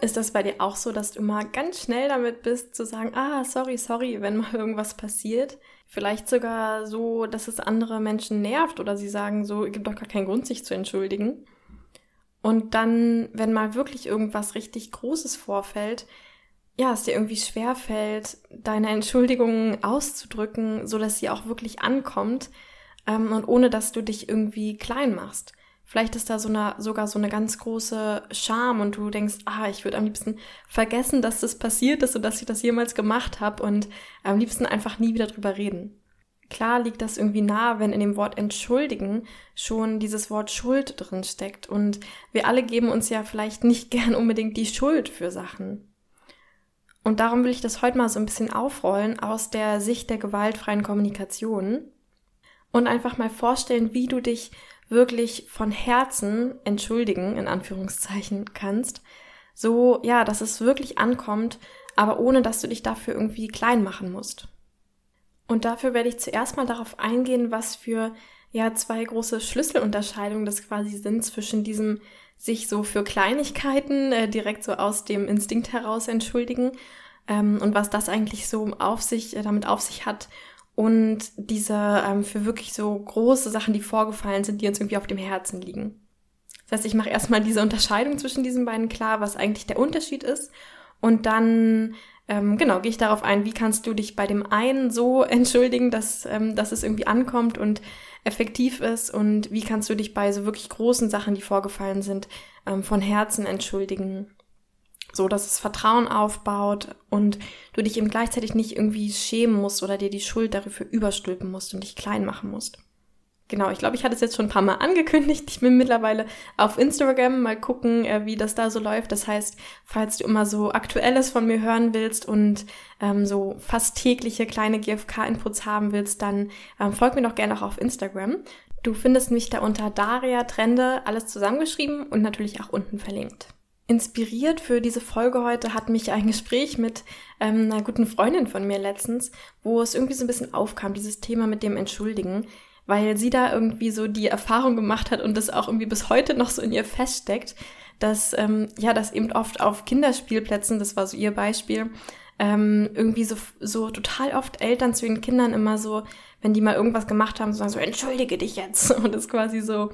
Ist das bei dir auch so, dass du immer ganz schnell damit bist, zu sagen, ah, sorry, sorry, wenn mal irgendwas passiert? Vielleicht sogar so, dass es andere Menschen nervt oder sie sagen, so, gibt doch gar keinen Grund, sich zu entschuldigen. Und dann, wenn mal wirklich irgendwas richtig Großes vorfällt, ja, es dir irgendwie schwer fällt, deine Entschuldigung auszudrücken, so dass sie auch wirklich ankommt ähm, und ohne dass du dich irgendwie klein machst. Vielleicht ist da so eine, sogar so eine ganz große Scham und du denkst, ah, ich würde am liebsten vergessen, dass das passiert ist und dass ich das jemals gemacht habe und am liebsten einfach nie wieder drüber reden. Klar liegt das irgendwie nah, wenn in dem Wort entschuldigen schon dieses Wort Schuld drin steckt und wir alle geben uns ja vielleicht nicht gern unbedingt die Schuld für Sachen. Und darum will ich das heute mal so ein bisschen aufrollen aus der Sicht der gewaltfreien Kommunikation und einfach mal vorstellen, wie du dich wirklich von Herzen entschuldigen, in Anführungszeichen, kannst. So, ja, dass es wirklich ankommt, aber ohne dass du dich dafür irgendwie klein machen musst. Und dafür werde ich zuerst mal darauf eingehen, was für ja zwei große Schlüsselunterscheidungen das quasi sind zwischen diesem sich so für Kleinigkeiten äh, direkt so aus dem Instinkt heraus entschuldigen ähm, und was das eigentlich so auf sich äh, damit auf sich hat und diese ähm, für wirklich so große Sachen, die vorgefallen sind, die uns irgendwie auf dem Herzen liegen. Das heißt, ich mache erstmal diese Unterscheidung zwischen diesen beiden klar, was eigentlich der Unterschied ist. Und dann, ähm, genau, gehe ich darauf ein, wie kannst du dich bei dem einen so entschuldigen, dass, ähm, dass es irgendwie ankommt und effektiv ist und wie kannst du dich bei so wirklich großen Sachen, die vorgefallen sind, ähm, von Herzen entschuldigen so dass es Vertrauen aufbaut und du dich eben gleichzeitig nicht irgendwie schämen musst oder dir die Schuld dafür überstülpen musst und dich klein machen musst. Genau, ich glaube, ich hatte es jetzt schon ein paar Mal angekündigt. Ich bin mittlerweile auf Instagram mal gucken, äh, wie das da so läuft. Das heißt, falls du immer so Aktuelles von mir hören willst und ähm, so fast tägliche kleine GFK-Inputs haben willst, dann ähm, folg mir doch gerne auch auf Instagram. Du findest mich da unter Daria Trende, alles zusammengeschrieben und natürlich auch unten verlinkt. Inspiriert für diese Folge heute hat mich ein Gespräch mit ähm, einer guten Freundin von mir letztens, wo es irgendwie so ein bisschen aufkam, dieses Thema mit dem Entschuldigen, weil sie da irgendwie so die Erfahrung gemacht hat und das auch irgendwie bis heute noch so in ihr feststeckt, dass ähm, ja, das eben oft auf Kinderspielplätzen, das war so ihr Beispiel, ähm, irgendwie so, so total oft Eltern zu ihren Kindern immer so, wenn die mal irgendwas gemacht haben, so sagen so, entschuldige dich jetzt. Und das quasi so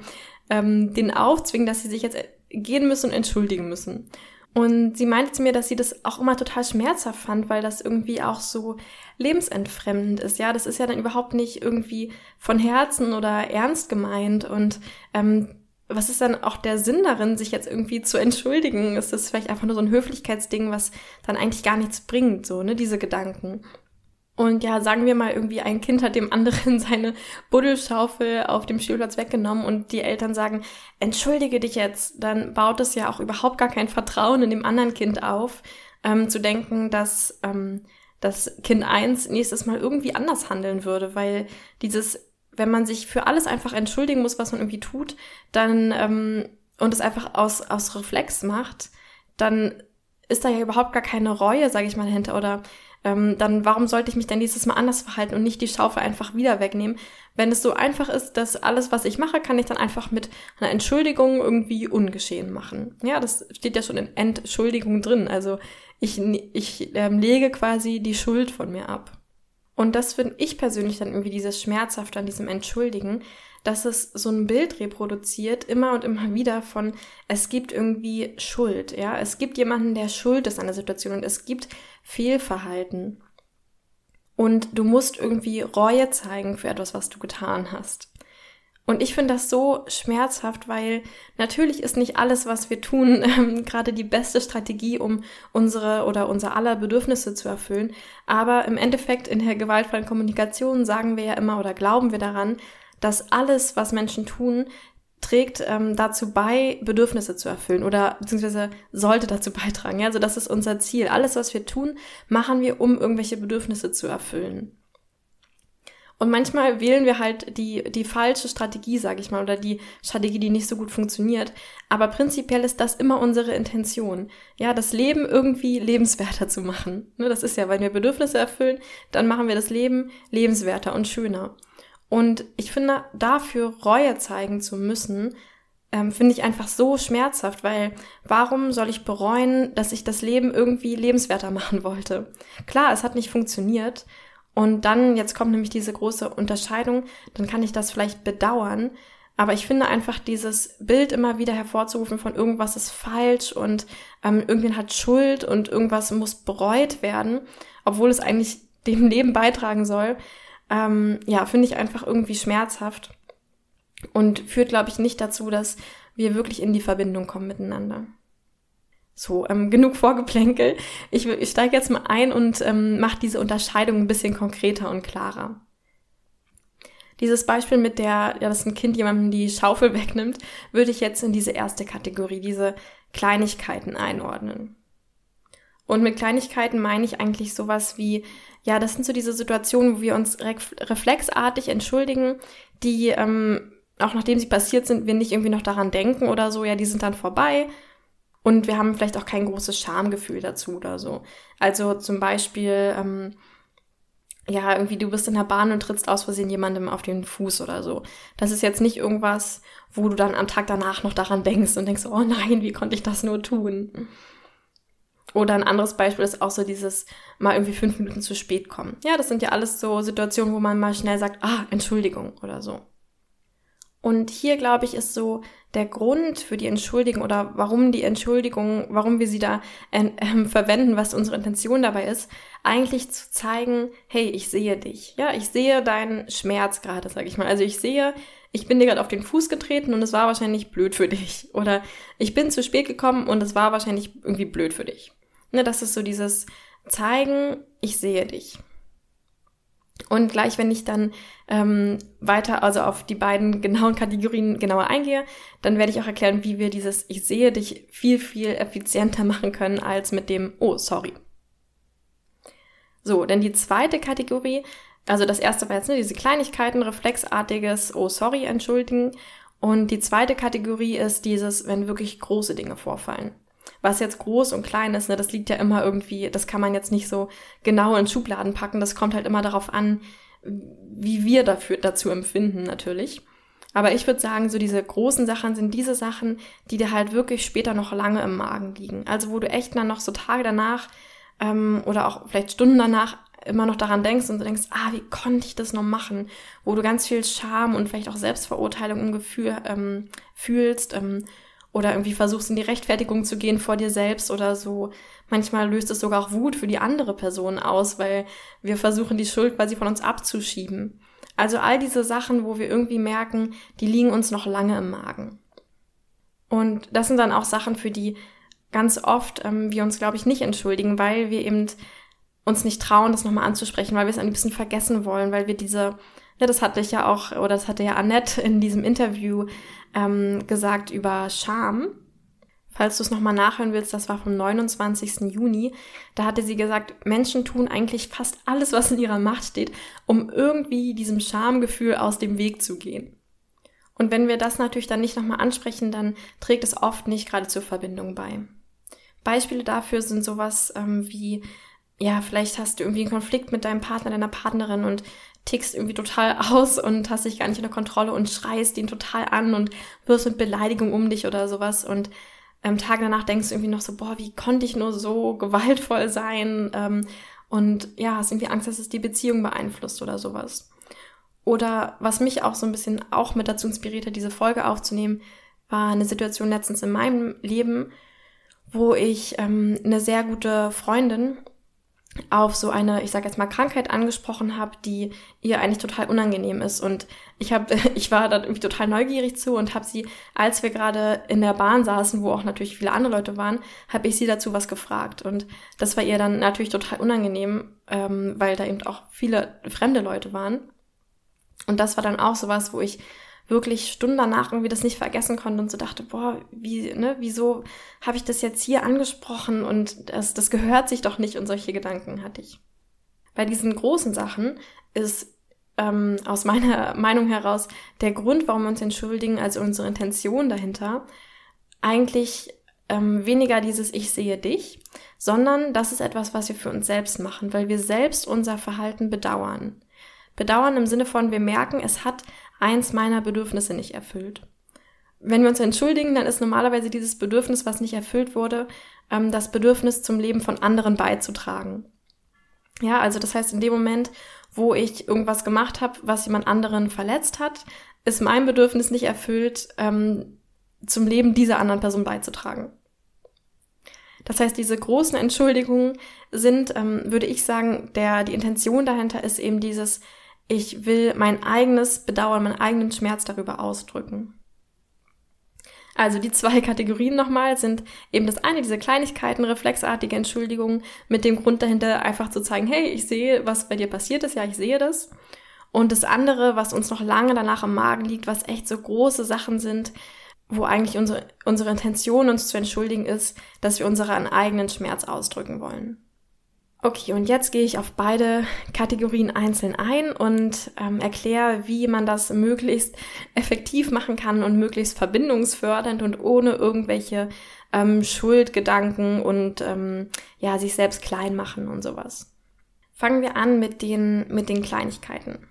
ähm, den aufzwingen, dass sie sich jetzt gehen müssen und entschuldigen müssen. Und sie meinte zu mir, dass sie das auch immer total schmerzhaft fand, weil das irgendwie auch so lebensentfremdend ist. Ja, das ist ja dann überhaupt nicht irgendwie von Herzen oder ernst gemeint. Und ähm, was ist dann auch der Sinn darin, sich jetzt irgendwie zu entschuldigen? Ist das vielleicht einfach nur so ein Höflichkeitsding, was dann eigentlich gar nichts bringt, so, ne, diese Gedanken? Und ja, sagen wir mal, irgendwie ein Kind hat dem anderen seine Buddelschaufel auf dem Spielplatz weggenommen und die Eltern sagen, entschuldige dich jetzt, dann baut es ja auch überhaupt gar kein Vertrauen in dem anderen Kind auf, ähm, zu denken, dass ähm, das Kind eins nächstes Mal irgendwie anders handeln würde, weil dieses, wenn man sich für alles einfach entschuldigen muss, was man irgendwie tut, dann ähm, und es einfach aus, aus Reflex macht, dann ist da ja überhaupt gar keine Reue, sage ich mal, dahinter. Oder ähm, dann warum sollte ich mich denn dieses Mal anders verhalten und nicht die Schaufel einfach wieder wegnehmen? Wenn es so einfach ist, dass alles, was ich mache, kann ich dann einfach mit einer Entschuldigung irgendwie ungeschehen machen. Ja, das steht ja schon in Entschuldigung drin. Also ich, ich ähm, lege quasi die Schuld von mir ab. Und das finde ich persönlich dann irgendwie dieses Schmerzhafte an diesem Entschuldigen, dass es so ein Bild reproduziert, immer und immer wieder von, es gibt irgendwie Schuld, ja. Es gibt jemanden, der schuld ist an der Situation und es gibt Fehlverhalten. Und du musst irgendwie Reue zeigen für etwas, was du getan hast. Und ich finde das so schmerzhaft, weil natürlich ist nicht alles, was wir tun, ähm, gerade die beste Strategie, um unsere oder unser aller Bedürfnisse zu erfüllen. Aber im Endeffekt in der gewaltfreien Kommunikation sagen wir ja immer oder glauben wir daran, dass alles, was Menschen tun, trägt ähm, dazu bei, Bedürfnisse zu erfüllen oder beziehungsweise sollte dazu beitragen. Ja? Also das ist unser Ziel. Alles, was wir tun, machen wir, um irgendwelche Bedürfnisse zu erfüllen. Und manchmal wählen wir halt die, die falsche Strategie, sage ich mal, oder die Strategie, die nicht so gut funktioniert. Aber prinzipiell ist das immer unsere Intention. Ja, das Leben irgendwie lebenswerter zu machen. Ne, das ist ja, wenn wir Bedürfnisse erfüllen, dann machen wir das Leben lebenswerter und schöner. Und ich finde, dafür Reue zeigen zu müssen, ähm, finde ich einfach so schmerzhaft, weil warum soll ich bereuen, dass ich das Leben irgendwie lebenswerter machen wollte? Klar, es hat nicht funktioniert. Und dann, jetzt kommt nämlich diese große Unterscheidung, dann kann ich das vielleicht bedauern. Aber ich finde einfach dieses Bild immer wieder hervorzurufen von irgendwas ist falsch und ähm, irgendjemand hat Schuld und irgendwas muss bereut werden, obwohl es eigentlich dem Leben beitragen soll, ähm, ja, finde ich einfach irgendwie schmerzhaft und führt, glaube ich, nicht dazu, dass wir wirklich in die Verbindung kommen miteinander. So, ähm, genug Vorgeplänkel. Ich, ich steige jetzt mal ein und ähm, mache diese Unterscheidung ein bisschen konkreter und klarer. Dieses Beispiel mit der, ja, dass ein Kind jemandem die Schaufel wegnimmt, würde ich jetzt in diese erste Kategorie, diese Kleinigkeiten einordnen. Und mit Kleinigkeiten meine ich eigentlich sowas wie, ja, das sind so diese Situationen, wo wir uns reflexartig entschuldigen, die, ähm, auch nachdem sie passiert sind, wir nicht irgendwie noch daran denken oder so, ja, die sind dann vorbei. Und wir haben vielleicht auch kein großes Schamgefühl dazu oder so. Also zum Beispiel, ähm, ja, irgendwie du bist in der Bahn und trittst aus Versehen jemandem auf den Fuß oder so. Das ist jetzt nicht irgendwas, wo du dann am Tag danach noch daran denkst und denkst, oh nein, wie konnte ich das nur tun? Oder ein anderes Beispiel ist auch so dieses mal irgendwie fünf Minuten zu spät kommen. Ja, das sind ja alles so Situationen, wo man mal schnell sagt, ah, Entschuldigung oder so. Und hier, glaube ich, ist so der Grund für die Entschuldigung oder warum die Entschuldigung, warum wir sie da äh, äh, verwenden, was unsere Intention dabei ist, eigentlich zu zeigen, hey, ich sehe dich. Ja, ich sehe deinen Schmerz gerade, sag ich mal. Also ich sehe, ich bin dir gerade auf den Fuß getreten und es war wahrscheinlich blöd für dich. Oder ich bin zu spät gekommen und es war wahrscheinlich irgendwie blöd für dich. Ne, das ist so dieses Zeigen, ich sehe dich. Und gleich, wenn ich dann ähm, weiter, also auf die beiden genauen Kategorien genauer eingehe, dann werde ich auch erklären, wie wir dieses Ich sehe dich viel, viel effizienter machen können als mit dem Oh, sorry. So, denn die zweite Kategorie, also das erste war jetzt ne, diese Kleinigkeiten, reflexartiges Oh, sorry, entschuldigen. Und die zweite Kategorie ist dieses, wenn wirklich große Dinge vorfallen was jetzt groß und klein ist, ne, das liegt ja immer irgendwie, das kann man jetzt nicht so genau in Schubladen packen. Das kommt halt immer darauf an, wie wir dafür, dazu empfinden, natürlich. Aber ich würde sagen, so diese großen Sachen sind diese Sachen, die dir halt wirklich später noch lange im Magen liegen. Also wo du echt dann noch so Tage danach ähm, oder auch vielleicht Stunden danach immer noch daran denkst und du denkst, ah, wie konnte ich das noch machen? Wo du ganz viel Scham und vielleicht auch Selbstverurteilung im Gefühl ähm, fühlst, ähm, oder irgendwie versuchst in die Rechtfertigung zu gehen vor dir selbst oder so. Manchmal löst es sogar auch Wut für die andere Person aus, weil wir versuchen, die Schuld quasi von uns abzuschieben. Also all diese Sachen, wo wir irgendwie merken, die liegen uns noch lange im Magen. Und das sind dann auch Sachen, für die ganz oft ähm, wir uns, glaube ich, nicht entschuldigen, weil wir eben uns nicht trauen, das nochmal anzusprechen, weil wir es ein bisschen vergessen wollen, weil wir diese, ja, das hatte ich ja auch, oder das hatte ja Annette in diesem Interview ähm, gesagt über Scham. Falls du es nochmal nachhören willst, das war vom 29. Juni. Da hatte sie gesagt, Menschen tun eigentlich fast alles, was in ihrer Macht steht, um irgendwie diesem Schamgefühl aus dem Weg zu gehen. Und wenn wir das natürlich dann nicht nochmal ansprechen, dann trägt es oft nicht gerade zur Verbindung bei. Beispiele dafür sind sowas ähm, wie, ja, vielleicht hast du irgendwie einen Konflikt mit deinem Partner, deiner Partnerin und tickst irgendwie total aus und hast dich gar nicht unter Kontrolle und schreist ihn total an und wirst mit Beleidigung um dich oder sowas und ähm, Tag danach denkst du irgendwie noch so, boah, wie konnte ich nur so gewaltvoll sein ähm, und ja, hast irgendwie Angst, dass es die Beziehung beeinflusst oder sowas. Oder was mich auch so ein bisschen auch mit dazu inspiriert hat, diese Folge aufzunehmen, war eine Situation letztens in meinem Leben, wo ich ähm, eine sehr gute Freundin auf so eine, ich sage jetzt mal, Krankheit angesprochen habe, die ihr eigentlich total unangenehm ist. Und ich habe, ich war da irgendwie total neugierig zu und habe sie, als wir gerade in der Bahn saßen, wo auch natürlich viele andere Leute waren, habe ich sie dazu was gefragt. Und das war ihr dann natürlich total unangenehm, ähm, weil da eben auch viele fremde Leute waren. Und das war dann auch sowas, wo ich wirklich Stunden danach irgendwie das nicht vergessen konnte und so dachte, boah, wie, ne, wieso habe ich das jetzt hier angesprochen und das, das gehört sich doch nicht und solche Gedanken hatte ich. Bei diesen großen Sachen ist ähm, aus meiner Meinung heraus der Grund, warum wir uns entschuldigen, also unsere Intention dahinter, eigentlich ähm, weniger dieses Ich sehe dich, sondern das ist etwas, was wir für uns selbst machen, weil wir selbst unser Verhalten bedauern. Bedauern im Sinne von, wir merken, es hat eins meiner Bedürfnisse nicht erfüllt. Wenn wir uns entschuldigen, dann ist normalerweise dieses Bedürfnis, was nicht erfüllt wurde, ähm, das Bedürfnis zum Leben von anderen beizutragen. Ja, also das heißt, in dem Moment, wo ich irgendwas gemacht habe, was jemand anderen verletzt hat, ist mein Bedürfnis nicht erfüllt, ähm, zum Leben dieser anderen Person beizutragen. Das heißt, diese großen Entschuldigungen sind, ähm, würde ich sagen, der, die Intention dahinter ist eben dieses, ich will mein eigenes Bedauern, meinen eigenen Schmerz darüber ausdrücken. Also die zwei Kategorien nochmal sind eben das eine, diese Kleinigkeiten, reflexartige Entschuldigungen mit dem Grund dahinter einfach zu zeigen, hey, ich sehe, was bei dir passiert ist, ja, ich sehe das. Und das andere, was uns noch lange danach im Magen liegt, was echt so große Sachen sind, wo eigentlich unsere, unsere Intention, uns zu entschuldigen, ist, dass wir unseren eigenen Schmerz ausdrücken wollen. Okay, und jetzt gehe ich auf beide Kategorien einzeln ein und ähm, erkläre, wie man das möglichst effektiv machen kann und möglichst verbindungsfördernd und ohne irgendwelche ähm, Schuldgedanken und ähm, ja, sich selbst klein machen und sowas. Fangen wir an mit den, mit den Kleinigkeiten.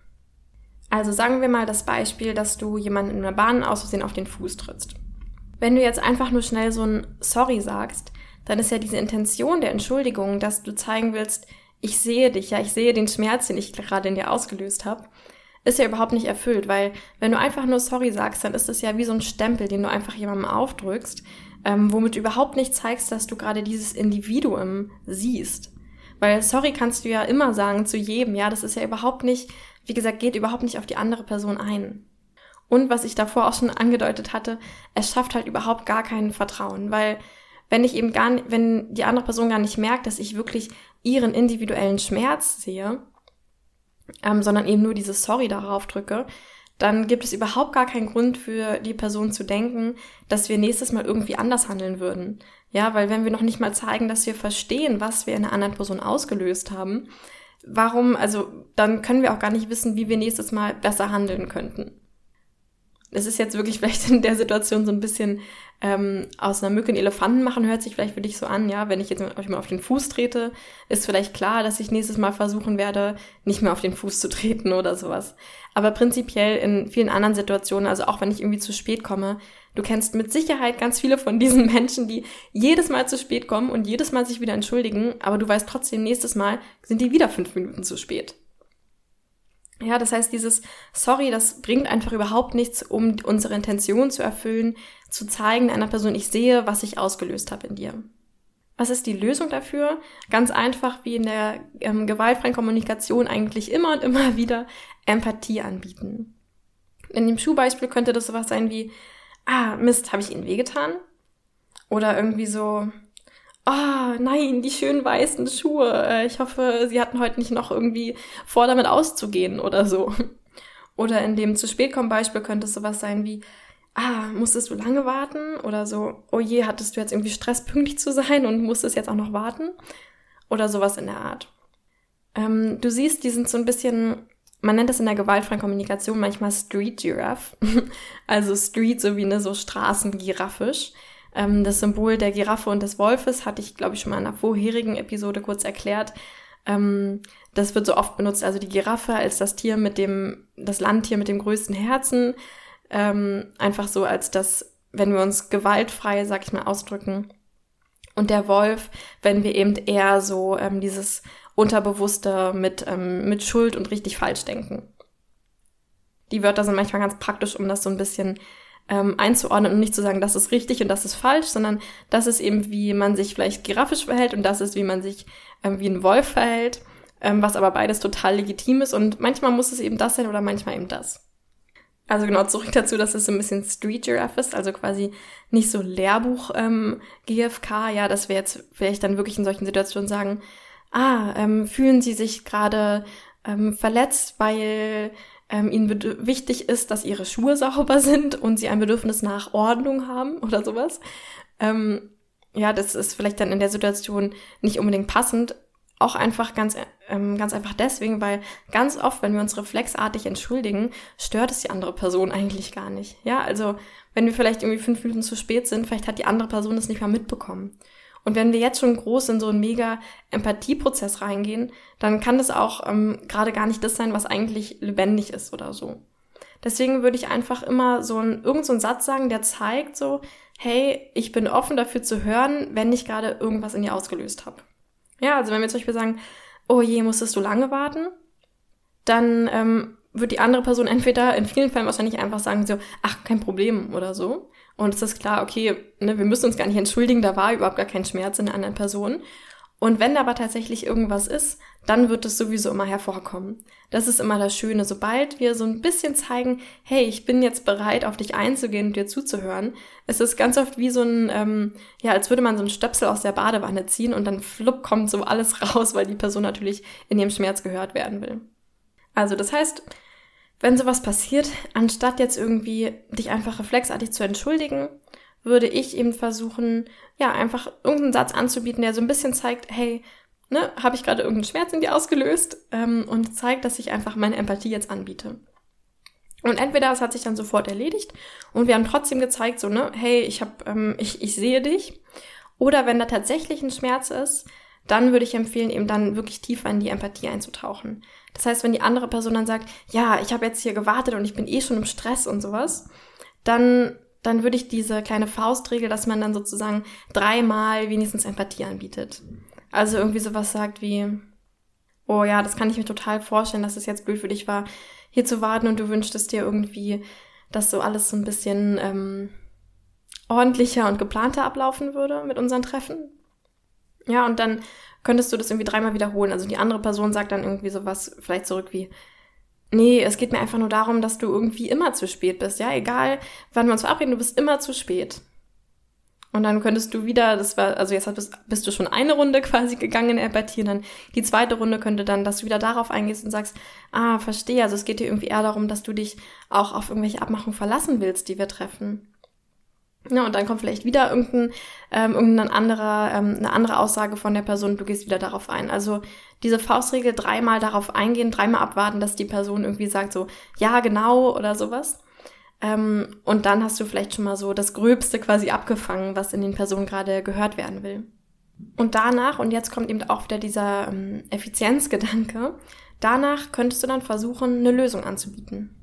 Also sagen wir mal das Beispiel, dass du jemanden in der Bahn aus Versehen auf den Fuß trittst. Wenn du jetzt einfach nur schnell so ein Sorry sagst, dann ist ja diese Intention der Entschuldigung, dass du zeigen willst, ich sehe dich, ja, ich sehe den Schmerz, den ich gerade in dir ausgelöst habe, ist ja überhaupt nicht erfüllt, weil wenn du einfach nur sorry sagst, dann ist das ja wie so ein Stempel, den du einfach jemandem aufdrückst, ähm, womit du überhaupt nicht zeigst, dass du gerade dieses Individuum siehst. Weil sorry kannst du ja immer sagen zu jedem, ja, das ist ja überhaupt nicht, wie gesagt, geht überhaupt nicht auf die andere Person ein. Und was ich davor auch schon angedeutet hatte, es schafft halt überhaupt gar kein Vertrauen, weil wenn ich eben gar nicht, wenn die andere Person gar nicht merkt, dass ich wirklich ihren individuellen Schmerz sehe, ähm, sondern eben nur dieses Sorry darauf drücke, dann gibt es überhaupt gar keinen Grund für die Person zu denken, dass wir nächstes Mal irgendwie anders handeln würden. Ja, weil wenn wir noch nicht mal zeigen, dass wir verstehen, was wir in einer anderen Person ausgelöst haben, warum, also dann können wir auch gar nicht wissen, wie wir nächstes Mal besser handeln könnten. Es ist jetzt wirklich vielleicht in der Situation so ein bisschen ähm, aus einer Mücke einen Elefanten machen, hört sich vielleicht für dich so an, ja, wenn ich jetzt mal auf den Fuß trete, ist vielleicht klar, dass ich nächstes Mal versuchen werde, nicht mehr auf den Fuß zu treten oder sowas. Aber prinzipiell in vielen anderen Situationen, also auch wenn ich irgendwie zu spät komme, du kennst mit Sicherheit ganz viele von diesen Menschen, die jedes Mal zu spät kommen und jedes Mal sich wieder entschuldigen, aber du weißt trotzdem, nächstes Mal sind die wieder fünf Minuten zu spät. Ja, das heißt, dieses Sorry, das bringt einfach überhaupt nichts, um unsere Intention zu erfüllen, zu zeigen einer Person, ich sehe, was ich ausgelöst habe in dir. Was ist die Lösung dafür? Ganz einfach wie in der ähm, gewaltfreien Kommunikation eigentlich immer und immer wieder Empathie anbieten. In dem Schuhbeispiel könnte das sowas sein wie, ah, Mist, habe ich Ihnen wehgetan? Oder irgendwie so, oh nein, die schönen weißen Schuhe. Äh, ich hoffe, sie hatten heute nicht noch irgendwie vor, damit auszugehen oder so. Oder in dem zu spät kommen Beispiel könnte es sowas sein wie, ah, musstest du lange warten? Oder so, oh je, hattest du jetzt irgendwie Stress, pünktlich zu sein und musstest jetzt auch noch warten? Oder sowas in der Art. Ähm, du siehst, die sind so ein bisschen, man nennt das in der gewaltfreien Kommunikation manchmal Street Giraffe. also Street so wie eine so Straßengiraffisch. Ähm, das Symbol der Giraffe und des Wolfes hatte ich, glaube ich, schon mal in einer vorherigen Episode kurz erklärt. Ähm, das wird so oft benutzt, also die Giraffe als das Tier mit dem, das Landtier mit dem größten Herzen. Ähm, einfach so als das, wenn wir uns gewaltfrei, sag ich mal, ausdrücken. Und der Wolf, wenn wir eben eher so ähm, dieses Unterbewusste mit, ähm, mit Schuld und richtig falsch denken. Die Wörter sind manchmal ganz praktisch, um das so ein bisschen ähm, einzuordnen und nicht zu sagen, das ist richtig und das ist falsch, sondern das ist eben, wie man sich vielleicht giraffisch verhält und das ist, wie man sich ähm, wie ein Wolf verhält, ähm, was aber beides total legitim ist und manchmal muss es eben das sein oder manchmal eben das. Also genau zurück dazu, dass es so ein bisschen Street Giraffe ist, also quasi nicht so Lehrbuch ähm, GFK, ja, dass wir jetzt vielleicht dann wirklich in solchen Situationen sagen, ah, ähm, fühlen Sie sich gerade ähm, verletzt, weil ähm, ihnen wichtig ist, dass ihre Schuhe sauber sind und sie ein Bedürfnis nach Ordnung haben oder sowas. Ähm, ja, das ist vielleicht dann in der Situation nicht unbedingt passend. Auch einfach ganz, ähm, ganz einfach deswegen, weil ganz oft, wenn wir uns reflexartig entschuldigen, stört es die andere Person eigentlich gar nicht. Ja, also wenn wir vielleicht irgendwie fünf Minuten zu spät sind, vielleicht hat die andere Person das nicht mal mitbekommen. Und wenn wir jetzt schon groß in so einen mega Empathieprozess reingehen, dann kann das auch ähm, gerade gar nicht das sein, was eigentlich lebendig ist oder so. Deswegen würde ich einfach immer so ein, irgend so einen Satz sagen, der zeigt so, hey, ich bin offen dafür zu hören, wenn ich gerade irgendwas in dir ausgelöst habe. Ja, also wenn wir zum Beispiel sagen, oh je, musstest du lange warten, dann ähm, wird die andere Person entweder in vielen Fällen wahrscheinlich einfach sagen so, ach, kein Problem oder so. Und es ist klar, okay, ne, wir müssen uns gar nicht entschuldigen, da war überhaupt gar kein Schmerz in der anderen Person. Und wenn aber tatsächlich irgendwas ist, dann wird es sowieso immer hervorkommen. Das ist immer das Schöne. Sobald wir so ein bisschen zeigen, hey, ich bin jetzt bereit, auf dich einzugehen und dir zuzuhören, es ist ganz oft wie so ein, ähm, ja, als würde man so einen Stöpsel aus der Badewanne ziehen und dann flupp kommt so alles raus, weil die Person natürlich in ihrem Schmerz gehört werden will. Also das heißt, wenn sowas passiert, anstatt jetzt irgendwie dich einfach reflexartig zu entschuldigen, würde ich eben versuchen, ja, einfach irgendeinen Satz anzubieten, der so ein bisschen zeigt, hey, ne, habe ich gerade irgendeinen Schmerz in dir ausgelöst ähm, und zeigt, dass ich einfach meine Empathie jetzt anbiete. Und entweder es hat sich dann sofort erledigt und wir haben trotzdem gezeigt, so, ne, hey, ich hab, ähm, ich, ich sehe dich. Oder wenn da tatsächlich ein Schmerz ist, dann würde ich empfehlen, eben dann wirklich tiefer in die Empathie einzutauchen. Das heißt, wenn die andere Person dann sagt, ja, ich habe jetzt hier gewartet und ich bin eh schon im Stress und sowas, dann, dann würde ich diese kleine Faustregel, dass man dann sozusagen dreimal wenigstens Empathie anbietet. Also irgendwie sowas sagt wie, oh ja, das kann ich mir total vorstellen, dass es jetzt blöd für dich war, hier zu warten und du wünschtest dir irgendwie, dass so alles so ein bisschen ähm, ordentlicher und geplanter ablaufen würde mit unseren Treffen. Ja, und dann könntest du das irgendwie dreimal wiederholen. Also die andere Person sagt dann irgendwie sowas vielleicht zurück wie, nee, es geht mir einfach nur darum, dass du irgendwie immer zu spät bist. Ja, egal, wann wir uns verabreden, du bist immer zu spät. Und dann könntest du wieder, das war, also jetzt bist, bist du schon eine Runde quasi gegangen in Empathie dann die zweite Runde könnte dann, dass du wieder darauf eingehst und sagst, ah, verstehe, also es geht dir irgendwie eher darum, dass du dich auch auf irgendwelche Abmachungen verlassen willst, die wir treffen. Ja, und dann kommt vielleicht wieder irgendein, ähm, irgendein anderer, ähm, eine andere Aussage von der Person, du gehst wieder darauf ein. Also diese Faustregel dreimal darauf eingehen, dreimal abwarten, dass die Person irgendwie sagt so, ja, genau oder sowas. Ähm, und dann hast du vielleicht schon mal so das Gröbste quasi abgefangen, was in den Personen gerade gehört werden will. Und danach, und jetzt kommt eben auch wieder dieser ähm, Effizienzgedanke, danach könntest du dann versuchen, eine Lösung anzubieten.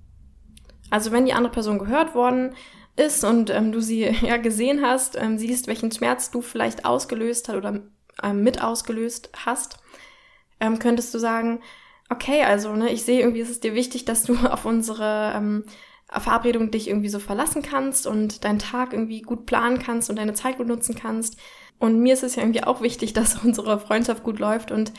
Also wenn die andere Person gehört worden ist und ähm, du sie ja gesehen hast, ähm, siehst, welchen Schmerz du vielleicht ausgelöst hast oder ähm, mit ausgelöst hast, ähm, könntest du sagen, okay, also ne, ich sehe irgendwie, ist es dir wichtig, dass du auf unsere ähm, Verabredung dich irgendwie so verlassen kannst und deinen Tag irgendwie gut planen kannst und deine Zeit gut nutzen kannst. Und mir ist es ja irgendwie auch wichtig, dass unsere Freundschaft gut läuft und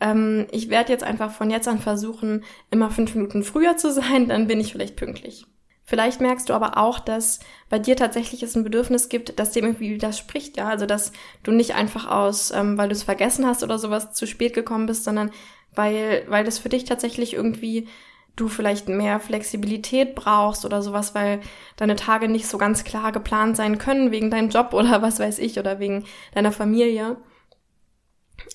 ähm, ich werde jetzt einfach von jetzt an versuchen, immer fünf Minuten früher zu sein, dann bin ich vielleicht pünktlich. Vielleicht merkst du aber auch, dass bei dir tatsächlich es ein Bedürfnis gibt, das dem irgendwie widerspricht, ja. Also dass du nicht einfach aus, ähm, weil du es vergessen hast oder sowas zu spät gekommen bist, sondern weil, weil das für dich tatsächlich irgendwie du vielleicht mehr Flexibilität brauchst oder sowas, weil deine Tage nicht so ganz klar geplant sein können wegen deinem Job oder was weiß ich oder wegen deiner Familie.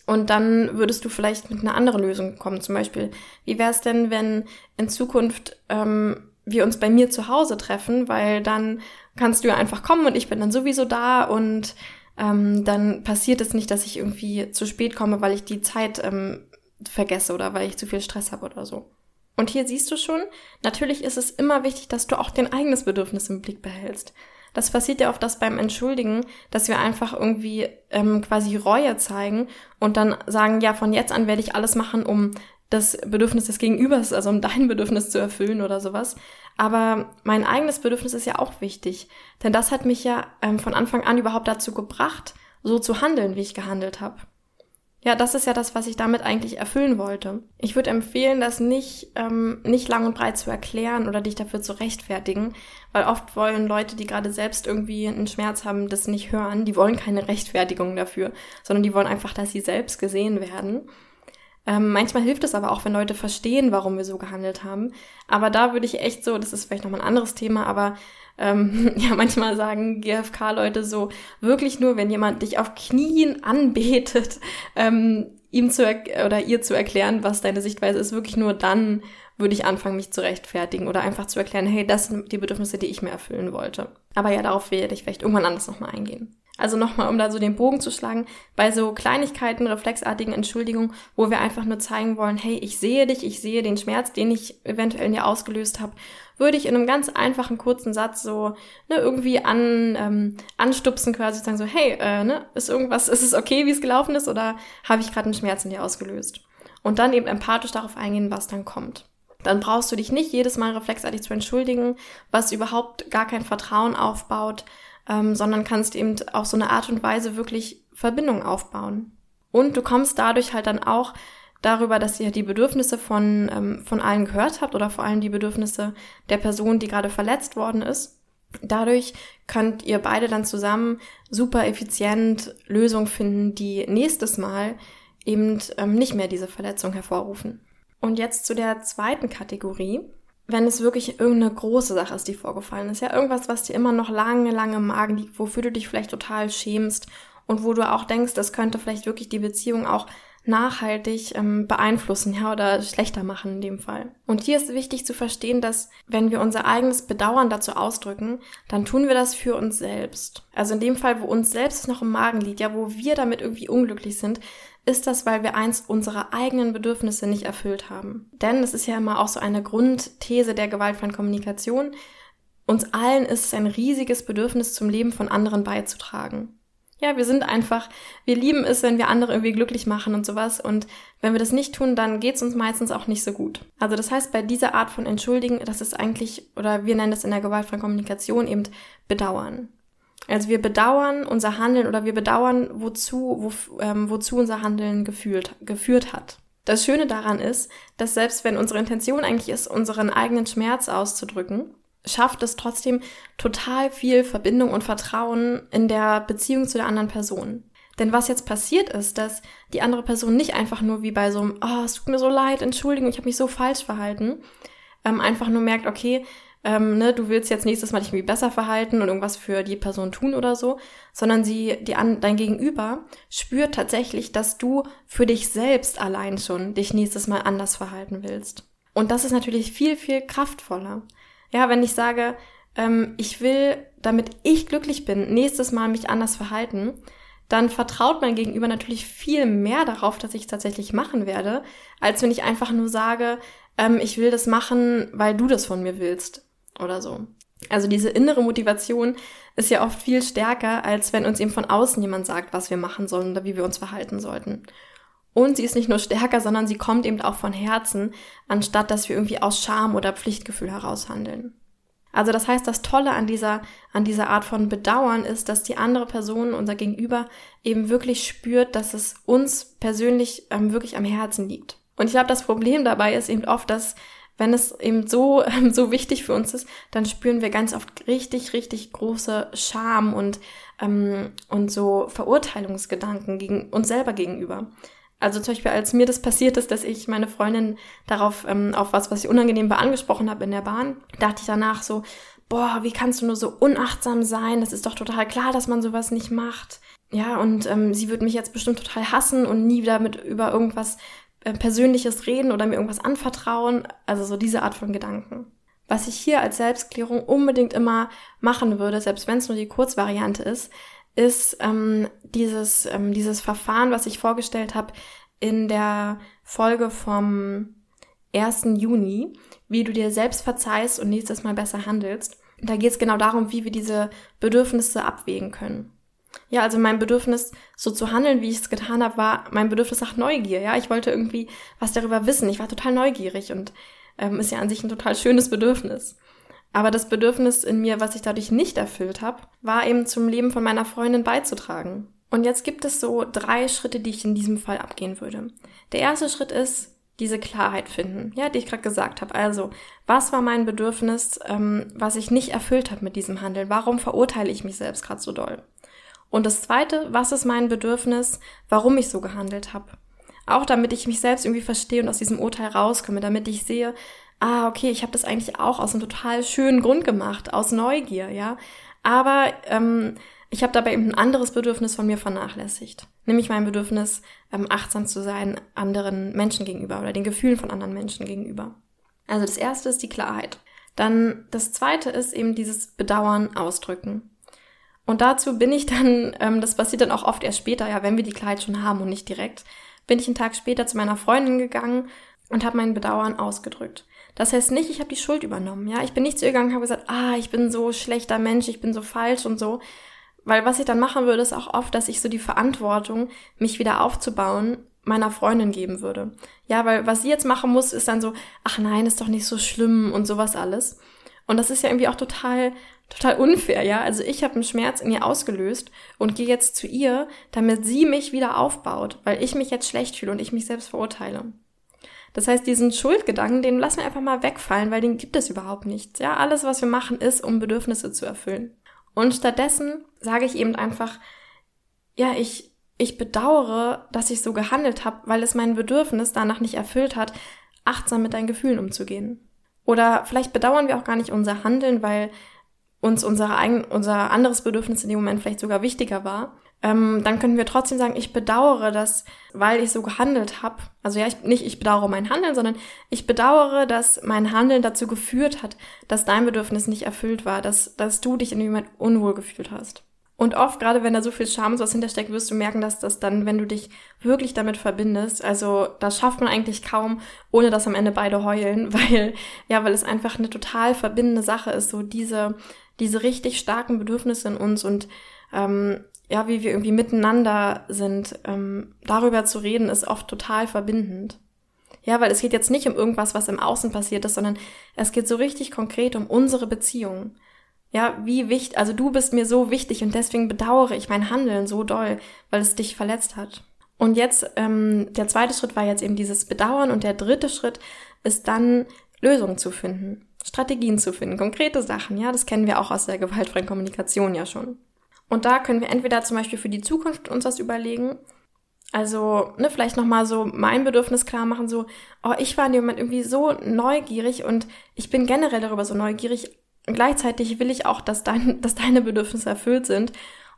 Und dann würdest du vielleicht mit einer anderen Lösung kommen. Zum Beispiel, wie wäre es denn, wenn in Zukunft ähm, wir uns bei mir zu Hause treffen, weil dann kannst du ja einfach kommen und ich bin dann sowieso da und ähm, dann passiert es nicht, dass ich irgendwie zu spät komme, weil ich die Zeit ähm, vergesse oder weil ich zu viel Stress habe oder so. Und hier siehst du schon, natürlich ist es immer wichtig, dass du auch dein eigenes Bedürfnis im Blick behältst. Das passiert ja oft das beim Entschuldigen, dass wir einfach irgendwie ähm, quasi Reue zeigen und dann sagen, ja, von jetzt an werde ich alles machen, um das Bedürfnis des Gegenübers, also um dein Bedürfnis zu erfüllen oder sowas. Aber mein eigenes Bedürfnis ist ja auch wichtig, denn das hat mich ja ähm, von Anfang an überhaupt dazu gebracht, so zu handeln, wie ich gehandelt habe. Ja, das ist ja das, was ich damit eigentlich erfüllen wollte. Ich würde empfehlen, das nicht, ähm, nicht lang und breit zu erklären oder dich dafür zu rechtfertigen, weil oft wollen Leute, die gerade selbst irgendwie einen Schmerz haben, das nicht hören. Die wollen keine Rechtfertigung dafür, sondern die wollen einfach, dass sie selbst gesehen werden. Ähm, manchmal hilft es aber auch, wenn Leute verstehen, warum wir so gehandelt haben. Aber da würde ich echt so, das ist vielleicht nochmal ein anderes Thema, aber ähm, ja, manchmal sagen GFK-Leute so, wirklich nur, wenn jemand dich auf Knien anbetet, ähm, ihm zu oder ihr zu erklären, was deine Sichtweise ist, wirklich nur dann würde ich anfangen, mich zu rechtfertigen oder einfach zu erklären, hey, das sind die Bedürfnisse, die ich mir erfüllen wollte. Aber ja, darauf werde ich vielleicht irgendwann anders nochmal eingehen. Also nochmal, um da so den Bogen zu schlagen, bei so Kleinigkeiten, reflexartigen Entschuldigungen, wo wir einfach nur zeigen wollen, hey, ich sehe dich, ich sehe den Schmerz, den ich eventuell in dir ausgelöst habe, würde ich in einem ganz einfachen, kurzen Satz so ne, irgendwie an, ähm, anstupsen, quasi sagen so, hey, äh, ne, ist irgendwas, ist es okay, wie es gelaufen ist, oder habe ich gerade einen Schmerz in dir ausgelöst? Und dann eben empathisch darauf eingehen, was dann kommt. Dann brauchst du dich nicht jedes Mal reflexartig zu entschuldigen, was überhaupt gar kein Vertrauen aufbaut, ähm, sondern kannst eben auf so eine Art und Weise wirklich Verbindung aufbauen. Und du kommst dadurch halt dann auch darüber, dass ihr die Bedürfnisse von, ähm, von allen gehört habt oder vor allem die Bedürfnisse der Person, die gerade verletzt worden ist. Dadurch könnt ihr beide dann zusammen super effizient Lösungen finden, die nächstes Mal eben ähm, nicht mehr diese Verletzung hervorrufen. Und jetzt zu der zweiten Kategorie. Wenn es wirklich irgendeine große Sache ist, die vorgefallen ist, ja, irgendwas, was dir immer noch lange, lange im Magen liegt, wofür du dich vielleicht total schämst und wo du auch denkst, das könnte vielleicht wirklich die Beziehung auch nachhaltig ähm, beeinflussen, ja, oder schlechter machen in dem Fall. Und hier ist wichtig zu verstehen, dass wenn wir unser eigenes Bedauern dazu ausdrücken, dann tun wir das für uns selbst. Also in dem Fall, wo uns selbst noch im Magen liegt, ja, wo wir damit irgendwie unglücklich sind, ist das, weil wir eins unserer eigenen Bedürfnisse nicht erfüllt haben. Denn es ist ja immer auch so eine Grundthese der gewaltfreien Kommunikation. Uns allen ist es ein riesiges Bedürfnis, zum Leben von anderen beizutragen ja, wir sind einfach, wir lieben es, wenn wir andere irgendwie glücklich machen und sowas. Und wenn wir das nicht tun, dann geht's uns meistens auch nicht so gut. Also das heißt, bei dieser Art von Entschuldigen, das ist eigentlich, oder wir nennen das in der gewaltfreien Kommunikation eben Bedauern. Also wir bedauern unser Handeln oder wir bedauern, wozu, wo, ähm, wozu unser Handeln gefühlt, geführt hat. Das Schöne daran ist, dass selbst wenn unsere Intention eigentlich ist, unseren eigenen Schmerz auszudrücken, schafft es trotzdem total viel Verbindung und Vertrauen in der Beziehung zu der anderen Person. Denn was jetzt passiert ist, dass die andere Person nicht einfach nur wie bei so einem, oh, es tut mir so leid, Entschuldigung, ich habe mich so falsch verhalten, ähm, einfach nur merkt, okay, ähm, ne, du willst jetzt nächstes Mal dich irgendwie besser verhalten und irgendwas für die Person tun oder so, sondern sie, die an, dein Gegenüber spürt tatsächlich, dass du für dich selbst allein schon dich nächstes Mal anders verhalten willst. Und das ist natürlich viel, viel kraftvoller. Ja, wenn ich sage, ähm, ich will, damit ich glücklich bin, nächstes Mal mich anders verhalten, dann vertraut mein Gegenüber natürlich viel mehr darauf, dass ich es tatsächlich machen werde, als wenn ich einfach nur sage, ähm, ich will das machen, weil du das von mir willst oder so. Also diese innere Motivation ist ja oft viel stärker, als wenn uns eben von außen jemand sagt, was wir machen sollen oder wie wir uns verhalten sollten. Und sie ist nicht nur stärker, sondern sie kommt eben auch von Herzen, anstatt dass wir irgendwie aus Scham oder Pflichtgefühl heraus handeln. Also das heißt, das Tolle an dieser, an dieser Art von Bedauern ist, dass die andere Person, unser Gegenüber, eben wirklich spürt, dass es uns persönlich ähm, wirklich am Herzen liegt. Und ich glaube, das Problem dabei ist eben oft, dass wenn es eben so, so wichtig für uns ist, dann spüren wir ganz oft richtig, richtig große Scham und, ähm, und so Verurteilungsgedanken gegen uns selber gegenüber. Also zum Beispiel, als mir das passiert ist, dass ich meine Freundin darauf, ähm, auf was, was ich unangenehm war, angesprochen habe in der Bahn, dachte ich danach so, boah, wie kannst du nur so unachtsam sein? Das ist doch total klar, dass man sowas nicht macht. Ja, und ähm, sie wird mich jetzt bestimmt total hassen und nie wieder mit über irgendwas Persönliches reden oder mir irgendwas anvertrauen. Also so diese Art von Gedanken. Was ich hier als Selbstklärung unbedingt immer machen würde, selbst wenn es nur die Kurzvariante ist, ist ähm, dieses, ähm, dieses Verfahren, was ich vorgestellt habe in der Folge vom 1. Juni, wie du dir selbst verzeihst und nächstes Mal besser handelst. Da geht es genau darum, wie wir diese Bedürfnisse abwägen können. Ja, also mein Bedürfnis, so zu handeln, wie ich es getan habe, war mein Bedürfnis nach Neugier. Ja, ich wollte irgendwie was darüber wissen. Ich war total neugierig und ähm, ist ja an sich ein total schönes Bedürfnis. Aber das Bedürfnis in mir, was ich dadurch nicht erfüllt habe, war eben zum Leben von meiner Freundin beizutragen. Und jetzt gibt es so drei Schritte, die ich in diesem Fall abgehen würde. Der erste Schritt ist, diese Klarheit finden, ja, die ich gerade gesagt habe. Also, was war mein Bedürfnis, ähm, was ich nicht erfüllt habe mit diesem Handeln? Warum verurteile ich mich selbst gerade so doll? Und das zweite, was ist mein Bedürfnis, warum ich so gehandelt habe? Auch damit ich mich selbst irgendwie verstehe und aus diesem Urteil rauskomme, damit ich sehe, ah, okay, ich habe das eigentlich auch aus einem total schönen Grund gemacht, aus Neugier, ja. Aber ähm, ich habe dabei eben ein anderes Bedürfnis von mir vernachlässigt. Nämlich mein Bedürfnis, ähm, achtsam zu sein anderen Menschen gegenüber oder den Gefühlen von anderen Menschen gegenüber. Also das erste ist die Klarheit. Dann das zweite ist eben dieses Bedauern ausdrücken. Und dazu bin ich dann, ähm, das passiert dann auch oft erst später, ja, wenn wir die Klarheit schon haben und nicht direkt, bin ich einen Tag später zu meiner Freundin gegangen und habe mein Bedauern ausgedrückt. Das heißt nicht, ich habe die Schuld übernommen, ja. Ich bin nicht zu ihr gegangen und habe gesagt, ah, ich bin so schlechter Mensch, ich bin so falsch und so. Weil was ich dann machen würde, ist auch oft, dass ich so die Verantwortung, mich wieder aufzubauen, meiner Freundin geben würde. Ja, weil was sie jetzt machen muss, ist dann so, ach nein, ist doch nicht so schlimm und sowas alles. Und das ist ja irgendwie auch total, total unfair, ja. Also ich habe einen Schmerz in ihr ausgelöst und gehe jetzt zu ihr, damit sie mich wieder aufbaut, weil ich mich jetzt schlecht fühle und ich mich selbst verurteile. Das heißt, diesen Schuldgedanken, den lassen wir einfach mal wegfallen, weil den gibt es überhaupt nicht. Ja, alles, was wir machen, ist, um Bedürfnisse zu erfüllen. Und stattdessen sage ich eben einfach, ja, ich, ich bedauere, dass ich so gehandelt habe, weil es mein Bedürfnis danach nicht erfüllt hat, achtsam mit deinen Gefühlen umzugehen. Oder vielleicht bedauern wir auch gar nicht unser Handeln, weil uns unser, eigen, unser anderes Bedürfnis in dem Moment vielleicht sogar wichtiger war, ähm, dann können wir trotzdem sagen, ich bedauere das, weil ich so gehandelt habe. Also ja, ich, nicht ich bedauere mein Handeln, sondern ich bedauere, dass mein Handeln dazu geführt hat, dass dein Bedürfnis nicht erfüllt war, dass, dass du dich in dem Moment unwohl gefühlt hast. Und oft, gerade wenn da so viel Scham so was hintersteckt, wirst du merken, dass das dann, wenn du dich wirklich damit verbindest, also das schafft man eigentlich kaum, ohne dass am Ende beide heulen, weil, ja, weil es einfach eine total verbindende Sache ist, so diese, diese richtig starken Bedürfnisse in uns und ähm, ja, wie wir irgendwie miteinander sind, ähm, darüber zu reden, ist oft total verbindend. Ja, weil es geht jetzt nicht um irgendwas, was im Außen passiert ist, sondern es geht so richtig konkret um unsere Beziehung. Ja, wie wichtig, also du bist mir so wichtig und deswegen bedauere ich mein Handeln so doll, weil es dich verletzt hat. Und jetzt, ähm, der zweite Schritt war jetzt eben dieses Bedauern und der dritte Schritt ist dann Lösungen zu finden, Strategien zu finden, konkrete Sachen. Ja, das kennen wir auch aus der gewaltfreien Kommunikation ja schon. Und da können wir entweder zum Beispiel für die Zukunft uns was überlegen. Also, ne, vielleicht nochmal so mein Bedürfnis klar machen, so, oh, ich war in dem Moment irgendwie so neugierig und ich bin generell darüber so neugierig, gleichzeitig will ich auch, dass, dein, dass deine Bedürfnisse erfüllt sind.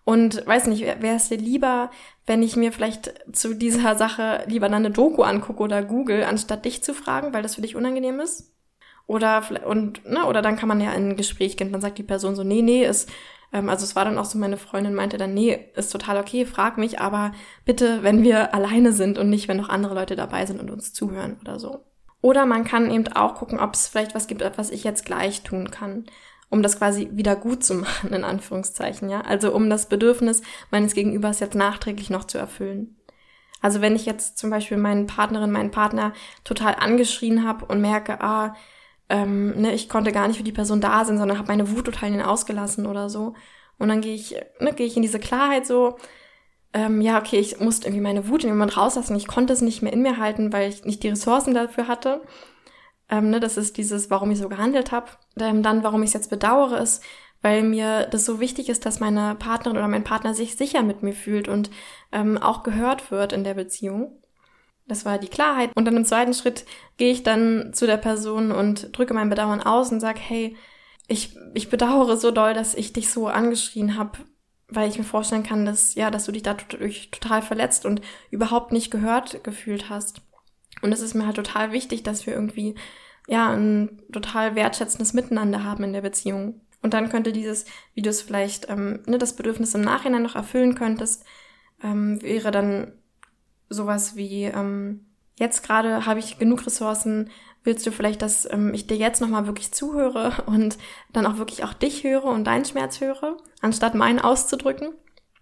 Und weiß nicht, wäre es dir lieber, wenn ich mir vielleicht zu dieser Sache lieber dann eine Doku angucke oder Google, anstatt dich zu fragen, weil das für dich unangenehm ist? Oder und ne, oder dann kann man ja in ein Gespräch gehen, dann sagt die Person so, nee, nee, ist ähm, also es war dann auch so, meine Freundin meinte dann, nee, ist total okay, frag mich, aber bitte, wenn wir alleine sind und nicht, wenn noch andere Leute dabei sind und uns zuhören oder so. Oder man kann eben auch gucken, ob es vielleicht was gibt, was ich jetzt gleich tun kann, um das quasi wieder gut zu machen, in Anführungszeichen, ja. Also um das Bedürfnis meines Gegenübers jetzt nachträglich noch zu erfüllen. Also wenn ich jetzt zum Beispiel meinen Partnerin, meinen Partner total angeschrien habe und merke, ah, ähm, ne, ich konnte gar nicht für die Person da sein, sondern habe meine Wut total in ausgelassen oder so. Und dann gehe ich, ne, gehe ich in diese Klarheit so, ähm, ja, okay, ich musste irgendwie meine Wut in Moment rauslassen. Ich konnte es nicht mehr in mir halten, weil ich nicht die Ressourcen dafür hatte. Ähm, ne, das ist dieses, warum ich so gehandelt habe. Ähm, dann, warum ich es jetzt bedauere, ist, weil mir das so wichtig ist, dass meine Partnerin oder mein Partner sich sicher mit mir fühlt und ähm, auch gehört wird in der Beziehung. Das war die Klarheit. Und dann im zweiten Schritt gehe ich dann zu der Person und drücke mein Bedauern aus und sage, hey, ich, ich bedauere so doll, dass ich dich so angeschrien habe weil ich mir vorstellen kann, dass, ja, dass du dich dadurch total verletzt und überhaupt nicht gehört gefühlt hast. Und es ist mir halt total wichtig, dass wir irgendwie, ja, ein total wertschätzendes Miteinander haben in der Beziehung. Und dann könnte dieses, wie du es vielleicht, ähm, ne, das Bedürfnis im Nachhinein noch erfüllen könntest, ähm, wäre dann sowas wie, ähm, jetzt gerade habe ich genug Ressourcen, willst du vielleicht, dass ähm, ich dir jetzt nochmal wirklich zuhöre und dann auch wirklich auch dich höre und deinen Schmerz höre, anstatt meinen auszudrücken?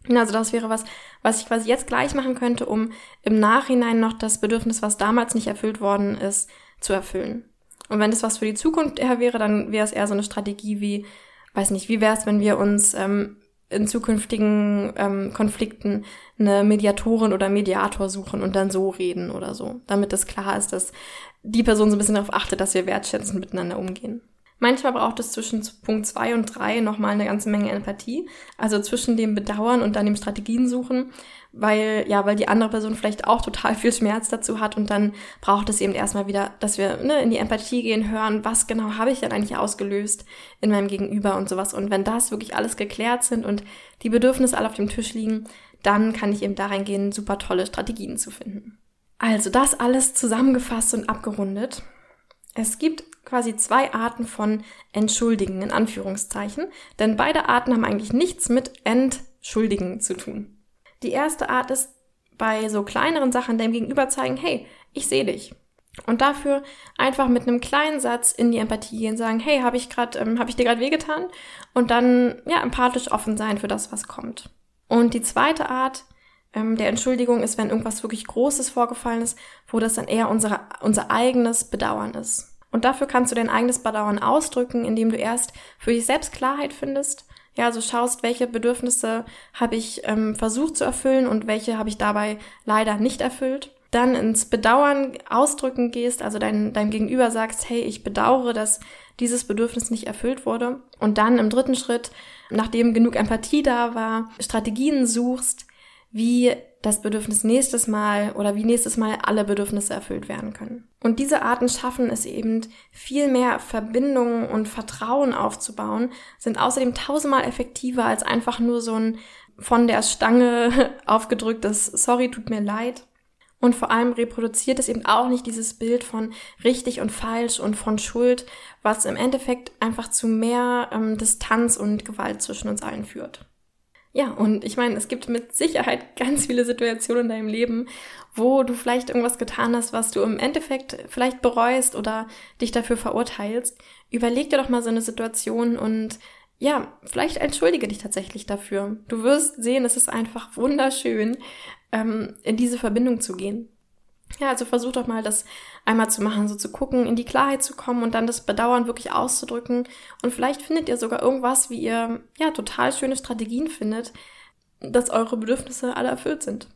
Also das wäre was, was ich quasi jetzt gleich machen könnte, um im Nachhinein noch das Bedürfnis, was damals nicht erfüllt worden ist, zu erfüllen. Und wenn das was für die Zukunft eher wäre, dann wäre es eher so eine Strategie wie, weiß nicht, wie wäre es, wenn wir uns ähm, in zukünftigen ähm, Konflikten eine Mediatorin oder Mediator suchen und dann so reden oder so, damit es klar ist, dass die Person so ein bisschen darauf achtet, dass wir wertschätzend miteinander umgehen. Manchmal braucht es zwischen Punkt 2 und 3 nochmal eine ganze Menge Empathie. Also zwischen dem Bedauern und dann dem Strategien suchen, weil, ja, weil die andere Person vielleicht auch total viel Schmerz dazu hat und dann braucht es eben erstmal wieder, dass wir ne, in die Empathie gehen, hören, was genau habe ich denn eigentlich ausgelöst in meinem Gegenüber und sowas. Und wenn das wirklich alles geklärt sind und die Bedürfnisse alle auf dem Tisch liegen, dann kann ich eben da reingehen, super tolle Strategien zu finden. Also das alles zusammengefasst und abgerundet. Es gibt quasi zwei Arten von Entschuldigen in Anführungszeichen, denn beide Arten haben eigentlich nichts mit Entschuldigen zu tun. Die erste Art ist bei so kleineren Sachen dem Gegenüber zeigen, hey, ich sehe dich. Und dafür einfach mit einem kleinen Satz in die Empathie gehen, sagen, hey, habe ich gerade, ähm, habe ich dir gerade wehgetan? Und dann ja empathisch offen sein für das, was kommt. Und die zweite Art ähm, der Entschuldigung ist, wenn irgendwas wirklich Großes vorgefallen ist, wo das dann eher unsere, unser eigenes Bedauern ist. Und dafür kannst du dein eigenes Bedauern ausdrücken, indem du erst für dich selbst Klarheit findest. Ja, also schaust, welche Bedürfnisse habe ich ähm, versucht zu erfüllen und welche habe ich dabei leider nicht erfüllt. Dann ins Bedauern ausdrücken gehst, also dein, deinem Gegenüber sagst, hey, ich bedauere, dass dieses Bedürfnis nicht erfüllt wurde. Und dann im dritten Schritt, nachdem genug Empathie da war, Strategien suchst, wie das Bedürfnis nächstes Mal oder wie nächstes Mal alle Bedürfnisse erfüllt werden können. Und diese Arten schaffen es eben, viel mehr Verbindungen und Vertrauen aufzubauen, sind außerdem tausendmal effektiver als einfach nur so ein von der Stange aufgedrücktes Sorry, tut mir leid. Und vor allem reproduziert es eben auch nicht dieses Bild von richtig und falsch und von Schuld, was im Endeffekt einfach zu mehr ähm, Distanz und Gewalt zwischen uns allen führt. Ja, und ich meine, es gibt mit Sicherheit ganz viele Situationen in deinem Leben, wo du vielleicht irgendwas getan hast, was du im Endeffekt vielleicht bereust oder dich dafür verurteilst. Überleg dir doch mal so eine Situation und ja, vielleicht entschuldige dich tatsächlich dafür. Du wirst sehen, es ist einfach wunderschön, ähm, in diese Verbindung zu gehen. Ja, also versuch doch mal das einmal zu machen, so zu gucken, in die Klarheit zu kommen und dann das Bedauern wirklich auszudrücken. Und vielleicht findet ihr sogar irgendwas, wie ihr ja total schöne Strategien findet, dass eure Bedürfnisse alle erfüllt sind.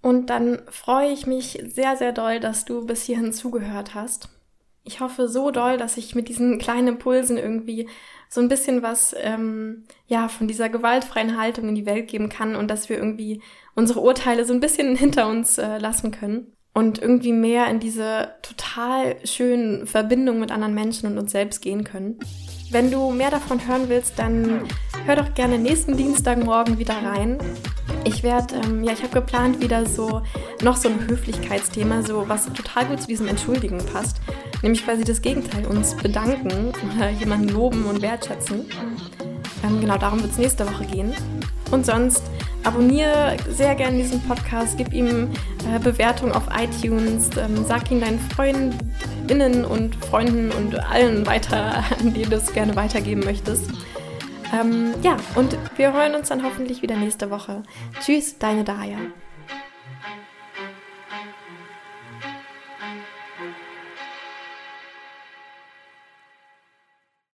Und dann freue ich mich sehr, sehr doll, dass du bis hierhin zugehört hast. Ich hoffe so doll, dass ich mit diesen kleinen Impulsen irgendwie so ein bisschen was ähm, ja von dieser gewaltfreien Haltung in die Welt geben kann und dass wir irgendwie unsere Urteile so ein bisschen hinter uns äh, lassen können und irgendwie mehr in diese total schönen Verbindungen mit anderen Menschen und uns selbst gehen können. Wenn du mehr davon hören willst, dann hör doch gerne nächsten Dienstagmorgen wieder rein. Ich werde, ähm, ja, ich habe geplant wieder so noch so ein Höflichkeitsthema, so was total gut zu diesem Entschuldigen passt. Nämlich quasi das Gegenteil, uns bedanken oder jemanden loben und wertschätzen. Ähm, genau darum wird es nächste Woche gehen. Und sonst abonniere sehr gerne diesen Podcast, gib ihm äh, Bewertung auf iTunes, ähm, sag ihn deinen Freundinnen und Freunden und allen weiter, an die du es gerne weitergeben möchtest. Ähm, ja, und wir hören uns dann hoffentlich wieder nächste Woche. Tschüss, deine Daya.